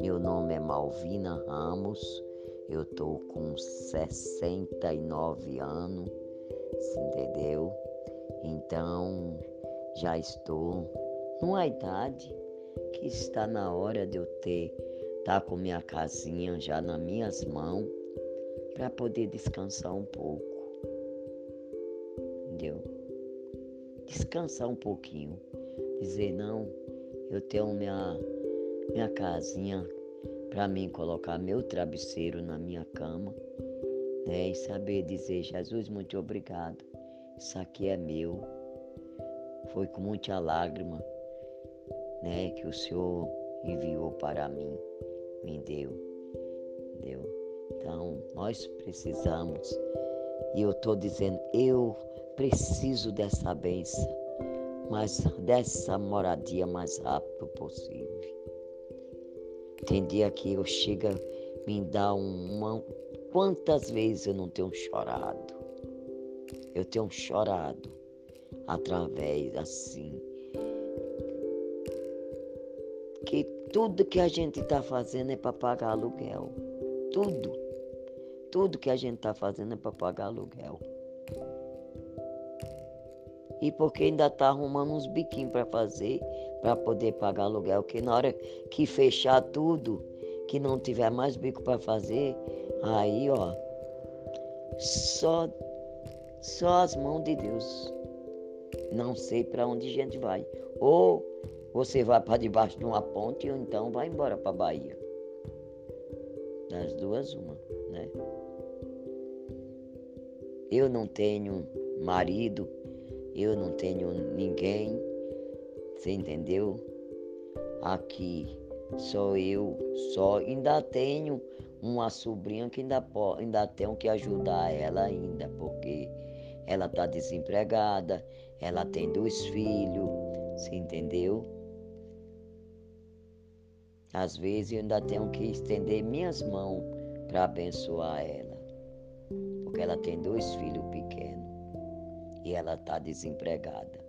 Meu nome é Malvina Ramos, eu tô com 69 anos, entendeu? Então já estou numa idade que está na hora de eu ter tá com minha casinha já nas minhas mãos para poder descansar um pouco. Entendeu? Descansar um pouquinho. Dizer, não, eu tenho minha, minha casinha para mim colocar meu travesseiro na minha cama. Né? E saber dizer, Jesus, muito obrigado. Isso aqui é meu. Foi com muita lágrima né, que o Senhor enviou para mim, me deu. Entendeu? Então, nós precisamos, e eu estou dizendo, eu preciso dessa bênção, mas dessa moradia mais rápido possível. Tem dia que eu chego, me dá uma. Quantas vezes eu não tenho chorado? Eu tenho chorado através assim. Que tudo que a gente está fazendo é para pagar aluguel. Tudo. Tudo que a gente está fazendo é para pagar aluguel. E porque ainda está arrumando uns biquinhos para fazer, para poder pagar aluguel. Que na hora que fechar tudo, que não tiver mais bico para fazer, aí, ó, só, só as mãos de Deus. Não sei para onde a gente vai. Ou você vai para debaixo de uma ponte ou então vai embora para Bahia. Das duas, uma, né? Eu não tenho marido, eu não tenho ninguém, você entendeu? Aqui sou eu, só ainda tenho uma sobrinha que ainda, ainda tenho que ajudar ela ainda, porque ela está desempregada, ela tem dois filhos, você entendeu? Às vezes eu ainda tenho que estender minhas mãos para abençoar ela. Porque ela tem dois filhos pequenos e ela está desempregada.